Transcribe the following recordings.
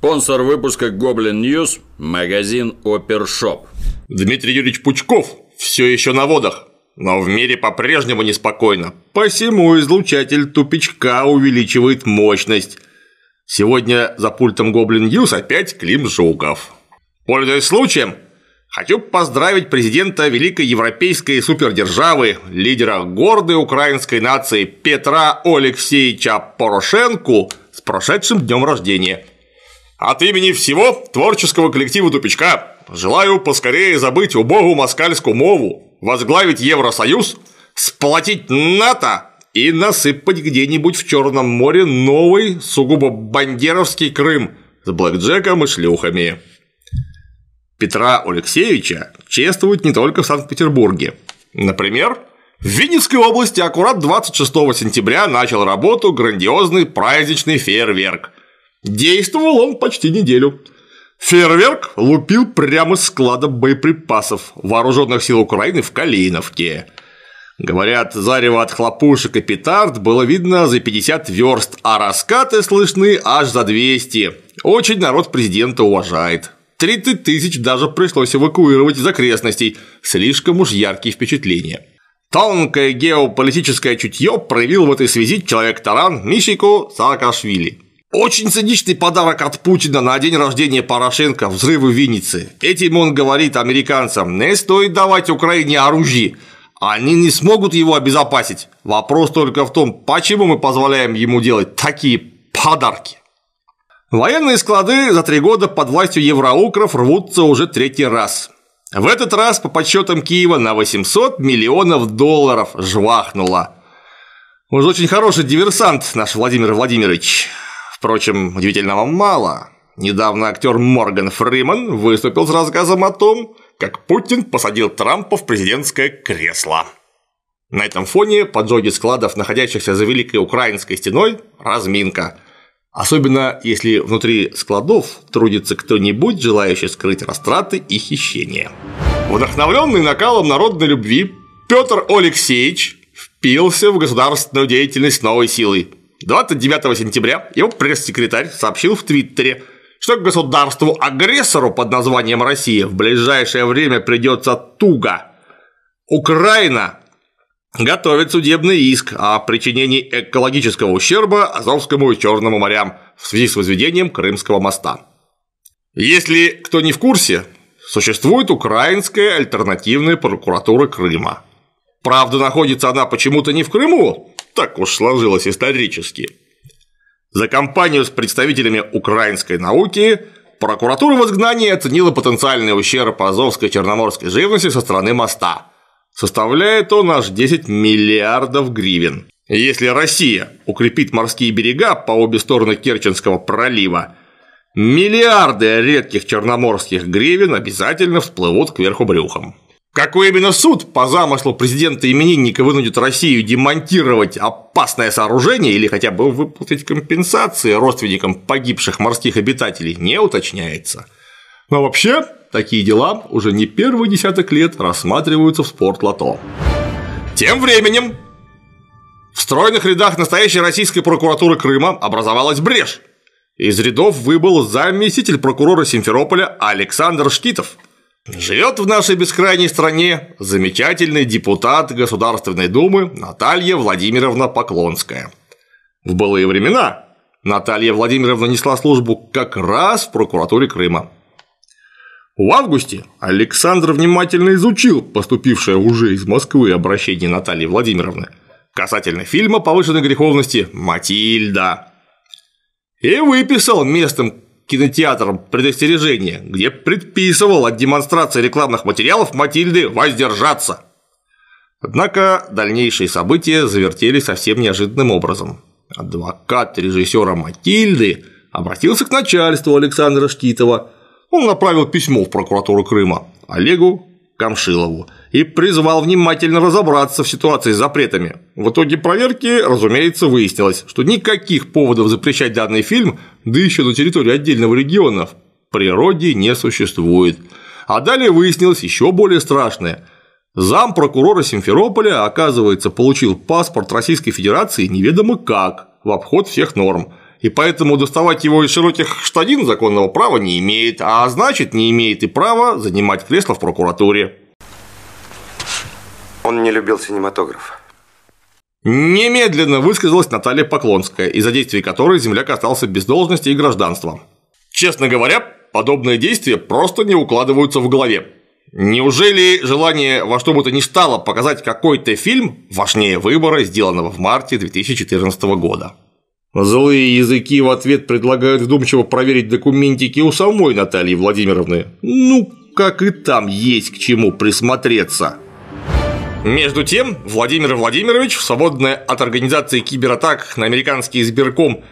Спонсор выпуска Гоблин News – магазин Опершоп. Дмитрий Юрьевич Пучков все еще на водах, но в мире по-прежнему неспокойно. Посему излучатель тупичка увеличивает мощность. Сегодня за пультом Гоблин News опять Клим Жуков. Пользуясь случаем, хочу поздравить президента великой европейской супердержавы, лидера гордой украинской нации Петра Алексеевича Порошенко с прошедшим днем рождения. От имени всего творческого коллектива «Тупичка» желаю поскорее забыть убогу москальскую мову, возглавить Евросоюз, сплотить НАТО и насыпать где-нибудь в Черном море новый сугубо бандеровский Крым с блэкджеком и шлюхами. Петра Алексеевича чествуют не только в Санкт-Петербурге. Например, в Винницкой области аккурат 26 сентября начал работу грандиозный праздничный фейерверк – Действовал он почти неделю. Фейерверк лупил прямо с склада боеприпасов вооруженных сил Украины в Калиновке. Говорят, зарево от хлопушек и петард было видно за 50 верст, а раскаты слышны аж за 200. Очень народ президента уважает. 30 тысяч даже пришлось эвакуировать из окрестностей, слишком уж яркие впечатления. Тонкое геополитическое чутье проявил в этой связи человек-таран Мишико Саакашвили. Очень циничный подарок от Путина на день рождения Порошенко – взрывы в Виннице. Этим он говорит американцам, не стоит давать Украине оружие, они не смогут его обезопасить. Вопрос только в том, почему мы позволяем ему делать такие подарки. Военные склады за три года под властью евроукров рвутся уже третий раз. В этот раз, по подсчетам Киева, на 800 миллионов долларов жвахнуло. Уж очень хороший диверсант наш Владимир Владимирович. Впрочем, удивительного мало. Недавно актер Морган Фриман выступил с рассказом о том, как Путин посадил Трампа в президентское кресло. На этом фоне поджоги складов, находящихся за Великой Украинской стеной, разминка. Особенно если внутри складов трудится кто-нибудь, желающий скрыть растраты и хищения. Вдохновленный накалом народной любви, Петр Алексеевич впился в государственную деятельность новой силой – 29 сентября его пресс-секретарь сообщил в Твиттере, что государству-агрессору под названием Россия в ближайшее время придется туго. Украина готовит судебный иск о причинении экологического ущерба Азовскому и Черному морям в связи с возведением Крымского моста. Если кто не в курсе, существует украинская альтернативная прокуратура Крыма. Правда, находится она почему-то не в Крыму, так уж сложилось исторически. За компанию с представителями украинской науки прокуратура в изгнании оценила потенциальный ущерб азовской черноморской живности со стороны моста. Составляет он аж 10 миллиардов гривен. Если Россия укрепит морские берега по обе стороны Керченского пролива, миллиарды редких черноморских гривен обязательно всплывут кверху брюхом. Какой именно суд по замыслу президента-именинника вынудит Россию демонтировать опасное сооружение или хотя бы выплатить компенсации родственникам погибших морских обитателей, не уточняется. Но вообще, такие дела уже не первый десяток лет рассматриваются в спортлото. Тем временем в стройных рядах настоящей российской прокуратуры Крыма образовалась брешь. Из рядов выбыл заместитель прокурора Симферополя Александр Шкитов – Живет в нашей бескрайней стране замечательный депутат Государственной Думы Наталья Владимировна Поклонская. В былые времена Наталья Владимировна несла службу как раз в прокуратуре Крыма. В августе Александр внимательно изучил поступившее уже из Москвы обращение Натальи Владимировны касательно фильма повышенной греховности «Матильда» и выписал местным кинотеатром предостережение, где предписывал от демонстрации рекламных материалов Матильды воздержаться. Однако дальнейшие события завертелись совсем неожиданным образом. Адвокат режиссера Матильды обратился к начальству Александра Штитова. Он направил письмо в прокуратуру Крыма Олегу Камшилову и призвал внимательно разобраться в ситуации с запретами. В итоге проверки, разумеется, выяснилось, что никаких поводов запрещать данный фильм, да еще на территории отдельного региона, в природе не существует. А далее выяснилось еще более страшное. Зам прокурора Симферополя, оказывается, получил паспорт Российской Федерации неведомо как, в обход всех норм, и поэтому доставать его из широких штанин законного права не имеет, а значит не имеет и права занимать кресло в прокуратуре. Он не любил синематограф. Немедленно высказалась Наталья Поклонская, из-за действий которой земляк остался без должности и гражданства. Честно говоря, подобные действия просто не укладываются в голове. Неужели желание во что бы то ни стало показать какой-то фильм важнее выбора, сделанного в марте 2014 года? Злые языки в ответ предлагают вдумчиво проверить документики у самой Натальи Владимировны. Ну, как и там есть к чему присмотреться. Между тем, Владимир Владимирович, свободное от организации кибератак на американский избирком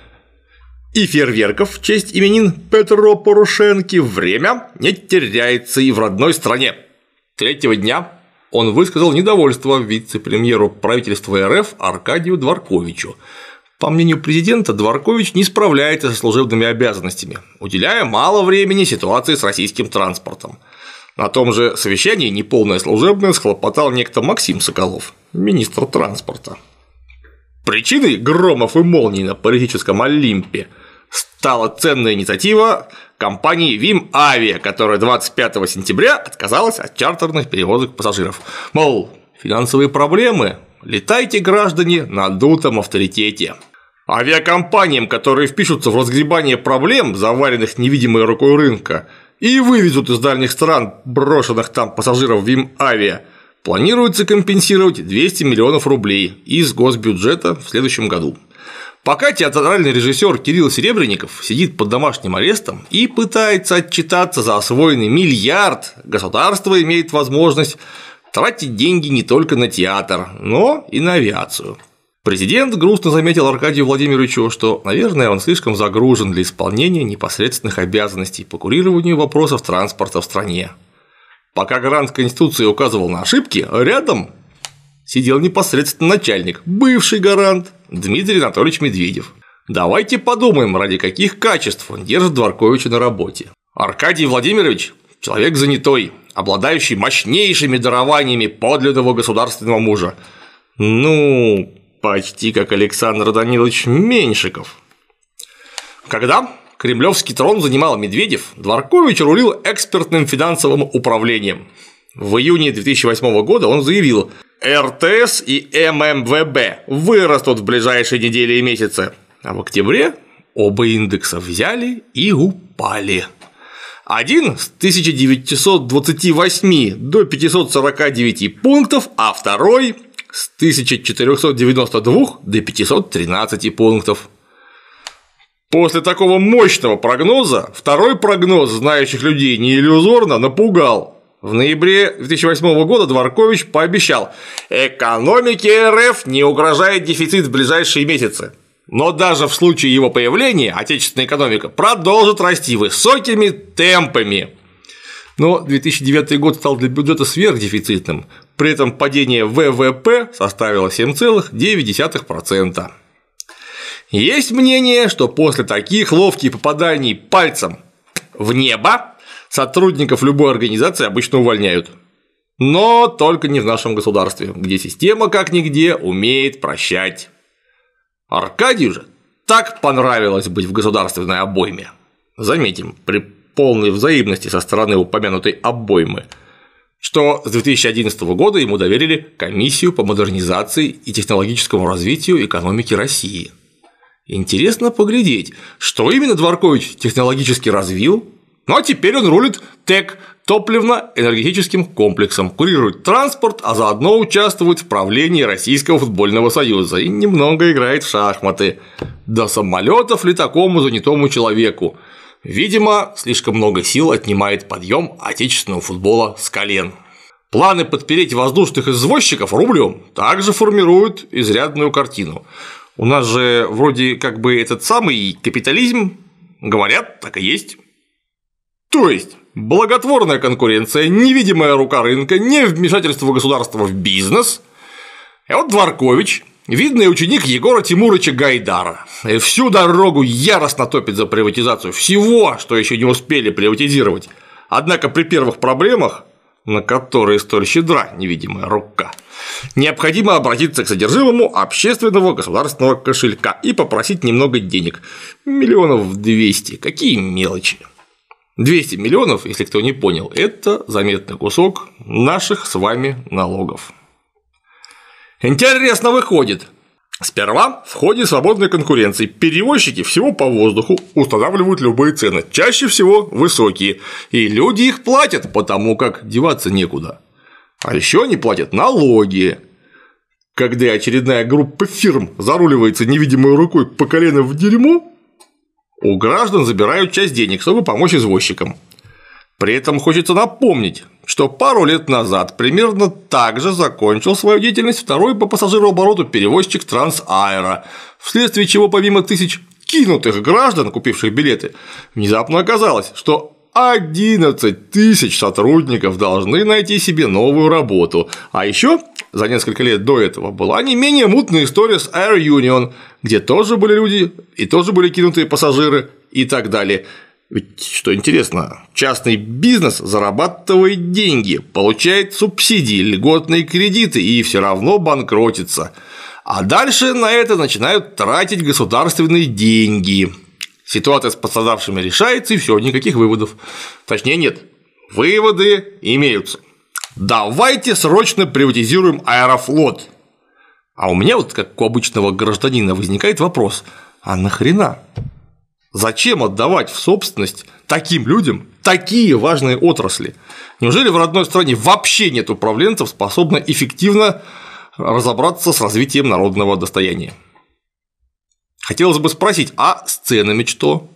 и фейерверков в честь именин Петро Порошенки время не теряется и в родной стране. Третьего дня он высказал недовольство вице-премьеру правительства РФ Аркадию Дворковичу. По мнению президента, Дворкович не справляется со служебными обязанностями, уделяя мало времени ситуации с российским транспортом. На том же совещании неполное служебное схлопотал некто Максим Соколов, министр транспорта. Причиной громов и молний на политическом Олимпе стала ценная инициатива компании Вим Авиа, которая 25 сентября отказалась от чартерных перевозок пассажиров. Мол, финансовые проблемы, летайте, граждане, на дутом авторитете. Авиакомпаниям, которые впишутся в разгребание проблем, заваренных невидимой рукой рынка, и вывезут из дальних стран брошенных там пассажиров Вим Авиа, планируется компенсировать 200 миллионов рублей из госбюджета в следующем году. Пока театральный режиссер Кирилл Серебренников сидит под домашним арестом и пытается отчитаться за освоенный миллиард, государство имеет возможность тратить деньги не только на театр, но и на авиацию. Президент грустно заметил Аркадию Владимировичу, что, наверное, он слишком загружен для исполнения непосредственных обязанностей по курированию вопросов транспорта в стране. Пока гарант Конституции указывал на ошибки, рядом сидел непосредственно начальник, бывший гарант Дмитрий Анатольевич Медведев. Давайте подумаем, ради каких качеств он держит Дворковича на работе. Аркадий Владимирович – человек занятой, обладающий мощнейшими дарованиями подлинного государственного мужа. Ну, почти как Александр Данилович Меньшиков. Когда кремлевский трон занимал Медведев, Дворкович рулил экспертным финансовым управлением. В июне 2008 года он заявил, РТС и ММВБ вырастут в ближайшие недели и месяцы, а в октябре оба индекса взяли и упали. Один с 1928 до 549 пунктов, а второй с 1492 до 513 пунктов. После такого мощного прогноза второй прогноз знающих людей не иллюзорно напугал. В ноябре 2008 года Дворкович пообещал, экономике РФ не угрожает дефицит в ближайшие месяцы. Но даже в случае его появления отечественная экономика продолжит расти высокими темпами. Но 2009 год стал для бюджета сверхдефицитным, при этом падение ВВП составило 7,9%. Есть мнение, что после таких ловких попаданий пальцем в небо сотрудников любой организации обычно увольняют. Но только не в нашем государстве, где система как нигде умеет прощать. Аркадию же так понравилось быть в государственной обойме. Заметим, при полной взаимности со стороны упомянутой обоймы – что с 2011 года ему доверили комиссию по модернизации и технологическому развитию экономики России. Интересно поглядеть, что именно Дворкович технологически развил, ну а теперь он рулит ТЭК топливно-энергетическим комплексом, курирует транспорт, а заодно участвует в правлении Российского футбольного союза и немного играет в шахматы. До самолетов ли такому занятому человеку? Видимо, слишком много сил отнимает подъем отечественного футбола с колен. Планы подпереть воздушных извозчиков рублем также формируют изрядную картину. У нас же вроде как бы этот самый капитализм, говорят, так и есть. То есть, благотворная конкуренция, невидимая рука рынка, не вмешательство государства в бизнес. И вот Дворкович Видный ученик Егора Тимурыча Гайдара. И всю дорогу яростно топит за приватизацию всего, что еще не успели приватизировать. Однако при первых проблемах на которые столь щедра невидимая рука, необходимо обратиться к содержимому общественного государственного кошелька и попросить немного денег. Миллионов 200. Какие мелочи. 200 миллионов, если кто не понял, это заметный кусок наших с вами налогов. Интересно выходит. Сперва в ходе свободной конкуренции перевозчики всего по воздуху устанавливают любые цены, чаще всего высокие, и люди их платят, потому как деваться некуда. А еще они платят налоги. Когда очередная группа фирм заруливается невидимой рукой по колено в дерьмо, у граждан забирают часть денег, чтобы помочь извозчикам. При этом хочется напомнить, что пару лет назад примерно так же закончил свою деятельность второй по пассажирообороту перевозчик Трансаэро, вследствие чего помимо тысяч кинутых граждан, купивших билеты, внезапно оказалось, что 11 тысяч сотрудников должны найти себе новую работу. А еще за несколько лет до этого была не менее мутная история с Air Union, где тоже были люди и тоже были кинутые пассажиры и так далее. Ведь, что интересно, частный бизнес зарабатывает деньги, получает субсидии, льготные кредиты и все равно банкротится. А дальше на это начинают тратить государственные деньги. Ситуация с пострадавшими решается, и все, никаких выводов. Точнее, нет, выводы имеются. Давайте срочно приватизируем аэрофлот. А у меня вот, как у обычного гражданина, возникает вопрос, а нахрена? Зачем отдавать в собственность таким людям такие важные отрасли? Неужели в родной стране вообще нет управленцев, способных эффективно разобраться с развитием народного достояния? Хотелось бы спросить, а с ценами что?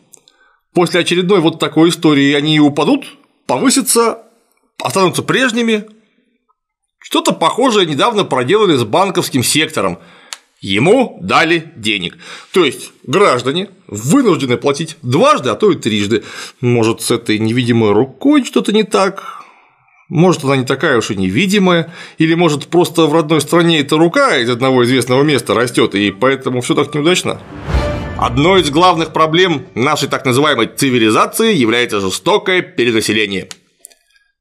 После очередной вот такой истории они упадут, повысятся, останутся прежними? Что-то похожее недавно проделали с банковским сектором, Ему дали денег. То есть граждане вынуждены платить дважды, а то и трижды. Может, с этой невидимой рукой что-то не так? Может, она не такая уж и невидимая, или может просто в родной стране эта рука из одного известного места растет, и поэтому все так неудачно? Одной из главных проблем нашей так называемой цивилизации является жестокое перенаселение.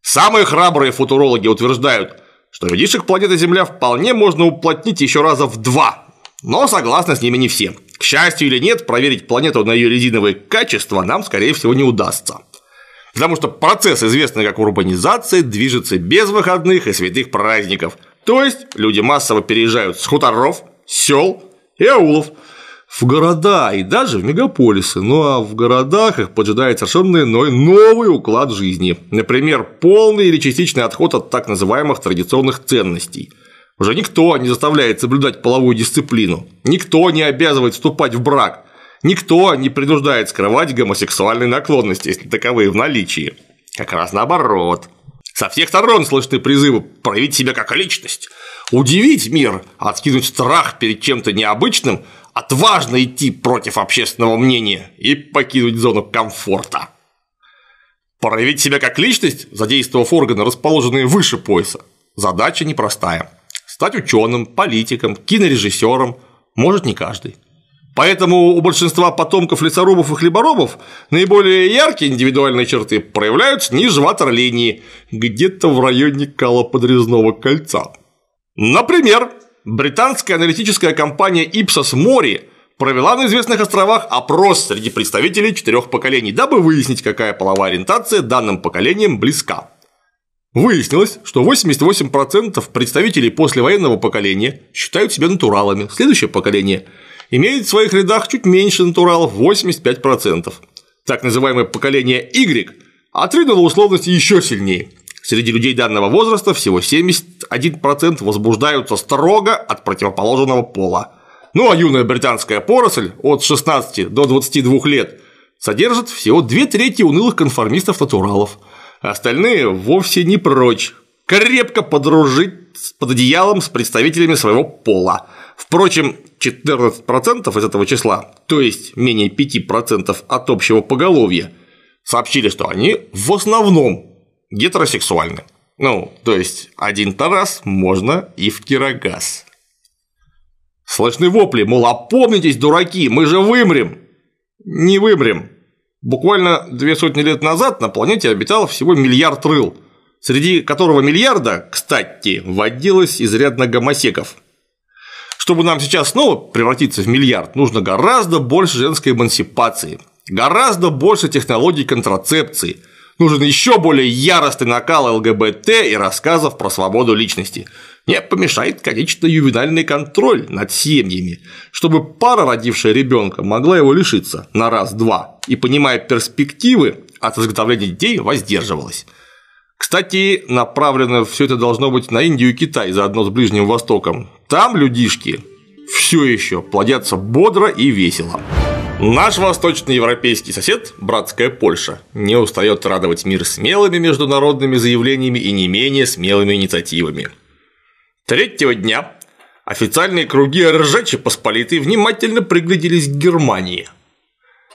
Самые храбрые футурологи утверждают, что людишек планеты Земля вполне можно уплотнить еще раза в два, но согласны с ними не все. К счастью или нет, проверить планету на ее резиновые качества нам, скорее всего, не удастся. Потому что процесс, известный как урбанизация, движется без выходных и святых праздников. То есть люди массово переезжают с хуторов, сел и аулов в города и даже в мегаполисы. Ну а в городах их поджидает совершенно иной новый уклад жизни. Например, полный или частичный отход от так называемых традиционных ценностей – уже никто не заставляет соблюдать половую дисциплину, никто не обязывает вступать в брак, никто не принуждает скрывать гомосексуальные наклонности, если таковые в наличии. Как раз наоборот. Со всех сторон слышны призывы проявить себя как личность, удивить мир, откинуть страх перед чем-то необычным, отважно идти против общественного мнения и покинуть зону комфорта. Проявить себя как личность, задействовав органы, расположенные выше пояса, задача непростая. Стать ученым, политиком, кинорежиссером может не каждый. Поэтому у большинства потомков лесорубов и хлеборобов наиболее яркие индивидуальные черты проявляются ниже ватерлинии, где-то в районе калоподрезного кольца. Например, британская аналитическая компания Ipsos Mori провела на известных островах опрос среди представителей четырех поколений, дабы выяснить, какая половая ориентация данным поколениям близка. Выяснилось, что 88% представителей послевоенного поколения считают себя натуралами, следующее поколение имеет в своих рядах чуть меньше натуралов – 85%. Так называемое поколение Y отринуло условности еще сильнее. Среди людей данного возраста всего 71% возбуждаются строго от противоположного пола. Ну а юная британская поросль от 16 до 22 лет содержит всего две трети унылых конформистов-натуралов – Остальные вовсе не прочь крепко подружить под одеялом с представителями своего пола. Впрочем, 14% из этого числа, то есть менее 5% от общего поголовья, сообщили, что они в основном гетеросексуальны. Ну, то есть один-то раз можно и в кирогаз. Слышны вопли, мол, опомнитесь, дураки, мы же вымрем. Не вымрем, Буквально две сотни лет назад на планете обитало всего миллиард рыл. среди которого миллиарда, кстати, вводилось изрядно гомосеков. Чтобы нам сейчас снова превратиться в миллиард, нужно гораздо больше женской эмансипации, гораздо больше технологий контрацепции, нужен еще более яростный накал ЛГБТ и рассказов про свободу личности. Не помешает, конечно, ювенальный контроль над семьями, чтобы пара, родившая ребенка, могла его лишиться на раз-два и, понимая перспективы от изготовления детей, воздерживалась. Кстати, направлено все это должно быть на Индию и Китай, заодно с Ближним Востоком. Там людишки все еще плодятся бодро и весело. Наш восточноевропейский сосед, братская Польша, не устает радовать мир смелыми международными заявлениями и не менее смелыми инициативами. Третьего дня официальные круги Ржачи Посполитой внимательно пригляделись к Германии –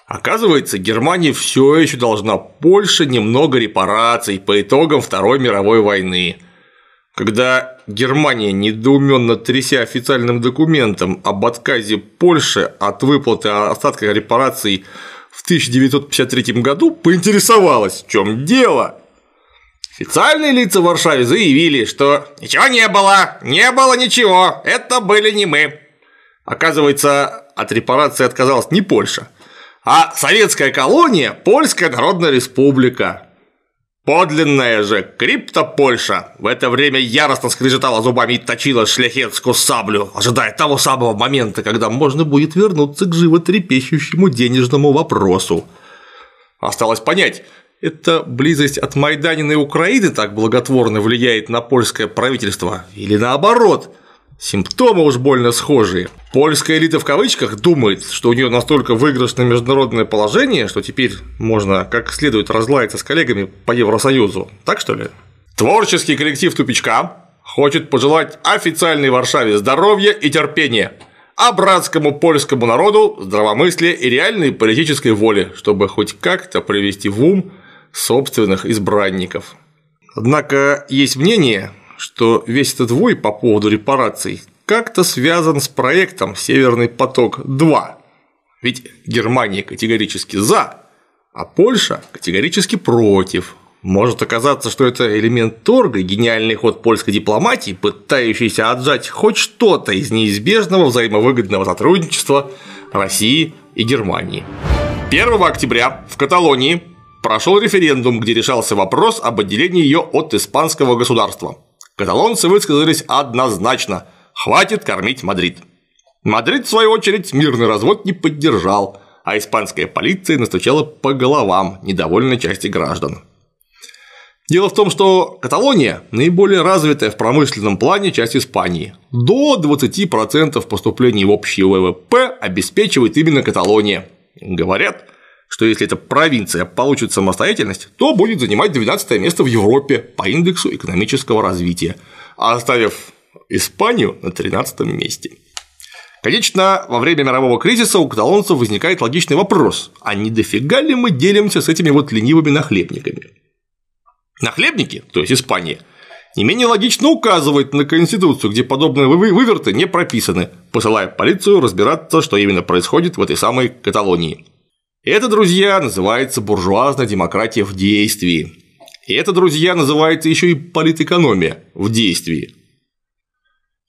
Оказывается, Германия все еще должна Польше немного репараций по итогам Второй мировой войны. Когда Германия, недоуменно тряся официальным документом об отказе Польши от выплаты остатка репараций в 1953 году, поинтересовалась, в чем дело. Официальные лица в Варшаве заявили, что ничего не было, не было ничего, это были не мы. Оказывается, от репарации отказалась не Польша, а советская колония – Польская Народная Республика. Подлинная же крипто-Польша в это время яростно скрежетала зубами и точила шляхетскую саблю, ожидая того самого момента, когда можно будет вернуться к животрепещущему денежному вопросу. Осталось понять, это близость от Майданина и Украины так благотворно влияет на польское правительство или наоборот – Симптомы уж больно схожие. Польская элита в кавычках думает, что у нее настолько выигрышное международное положение, что теперь можно как следует разлаяться с коллегами по Евросоюзу. Так что ли? Творческий коллектив тупичка хочет пожелать официальной Варшаве здоровья и терпения, а братскому польскому народу здравомыслия и реальной политической воли, чтобы хоть как-то привести в ум собственных избранников. Однако есть мнение, что весь этот вой по поводу репараций как-то связан с проектом «Северный поток-2». Ведь Германия категорически «за», а Польша категорически «против». Может оказаться, что это элемент торга гениальный ход польской дипломатии, пытающийся отжать хоть что-то из неизбежного взаимовыгодного сотрудничества России и Германии. 1 октября в Каталонии прошел референдум, где решался вопрос об отделении ее от испанского государства. Каталонцы высказались однозначно – хватит кормить Мадрид. Мадрид, в свою очередь, мирный развод не поддержал, а испанская полиция настучала по головам недовольной части граждан. Дело в том, что Каталония – наиболее развитая в промышленном плане часть Испании. До 20% поступлений в общий ВВП обеспечивает именно Каталония. Говорят, что если эта провинция получит самостоятельность, то будет занимать 12 место в Европе по индексу экономического развития, оставив Испанию на 13 месте. Конечно, во время мирового кризиса у каталонцев возникает логичный вопрос, а не дофига ли мы делимся с этими вот ленивыми нахлебниками? Нахлебники, то есть Испания, не менее логично указывает на Конституцию, где подобные выверты не прописаны, посылая полицию разбираться, что именно происходит в этой самой Каталонии. Это, друзья, называется буржуазная демократия в действии. Это, друзья, называется еще и политэкономия в действии.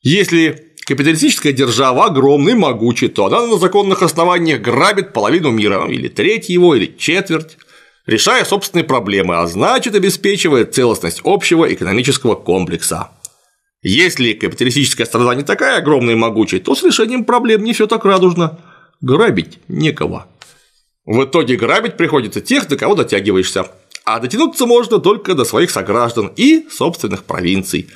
Если капиталистическая держава огромная и могучая, то она на законных основаниях грабит половину мира, или треть его, или четверть, решая собственные проблемы, а значит обеспечивает целостность общего экономического комплекса. Если капиталистическая страна не такая огромная и могучая, то с решением проблем не все так радужно. Грабить некого. В итоге грабить приходится тех, до кого дотягиваешься, а дотянуться можно только до своих сограждан и собственных провинций.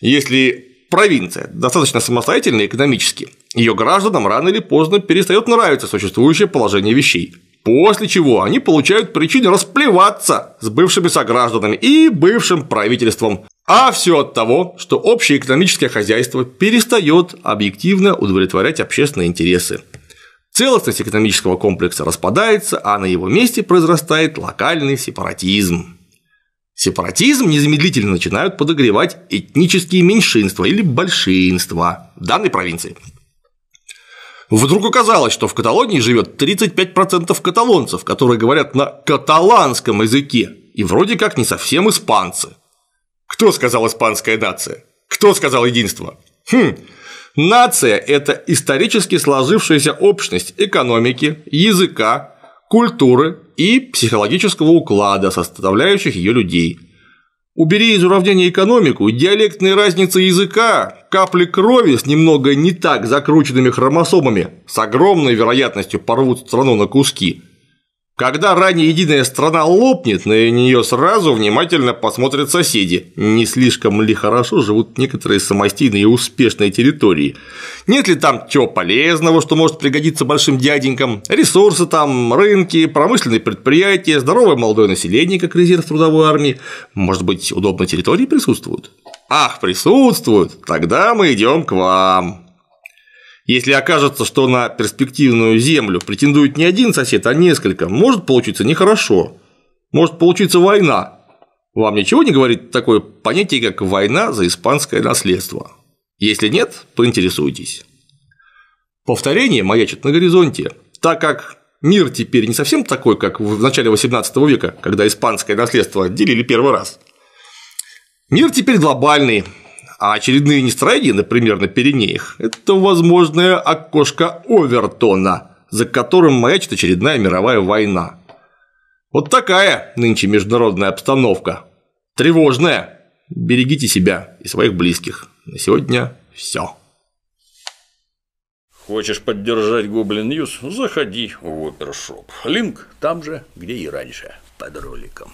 Если провинция достаточно самостоятельна экономически, ее гражданам рано или поздно перестает нравиться существующее положение вещей, после чего они получают причины расплеваться с бывшими согражданами и бывшим правительством, а все от того, что общее экономическое хозяйство перестает объективно удовлетворять общественные интересы. Целостность экономического комплекса распадается, а на его месте произрастает локальный сепаратизм. Сепаратизм незамедлительно начинают подогревать этнические меньшинства или большинства данной провинции. Вдруг оказалось, что в Каталонии живет 35% каталонцев, которые говорят на каталанском языке, и вроде как не совсем испанцы. Кто сказал испанская нация? Кто сказал единство? Хм, нация – это исторически сложившаяся общность экономики, языка, культуры и психологического уклада, составляющих ее людей – Убери из уравнения экономику, диалектные разницы языка, капли крови с немного не так закрученными хромосомами с огромной вероятностью порвут страну на куски. Когда ранее единая страна лопнет, на нее сразу внимательно посмотрят соседи, не слишком ли хорошо живут некоторые самостийные и успешные территории. Нет ли там чего полезного, что может пригодиться большим дяденькам, ресурсы там, рынки, промышленные предприятия, здоровое молодое население, как резерв трудовой армии, может быть, удобные территории присутствуют? Ах, присутствуют, тогда мы идем к вам. Если окажется, что на перспективную землю претендует не один сосед, а несколько, может получиться нехорошо. Может получиться война. Вам ничего не говорит такое понятие, как война за испанское наследство? Если нет, поинтересуйтесь. Повторение маячит на горизонте, так как мир теперь не совсем такой, как в начале XVIII века, когда испанское наследство делили первый раз. Мир теперь глобальный, а очередные нестроения, например, на Пиренеях – это возможное окошко Овертона, за которым маячит очередная мировая война. Вот такая нынче международная обстановка. Тревожная. Берегите себя и своих близких. На сегодня все. Хочешь поддержать Гоблин News? Заходи в Опершоп. Link там же, где и раньше, под роликом.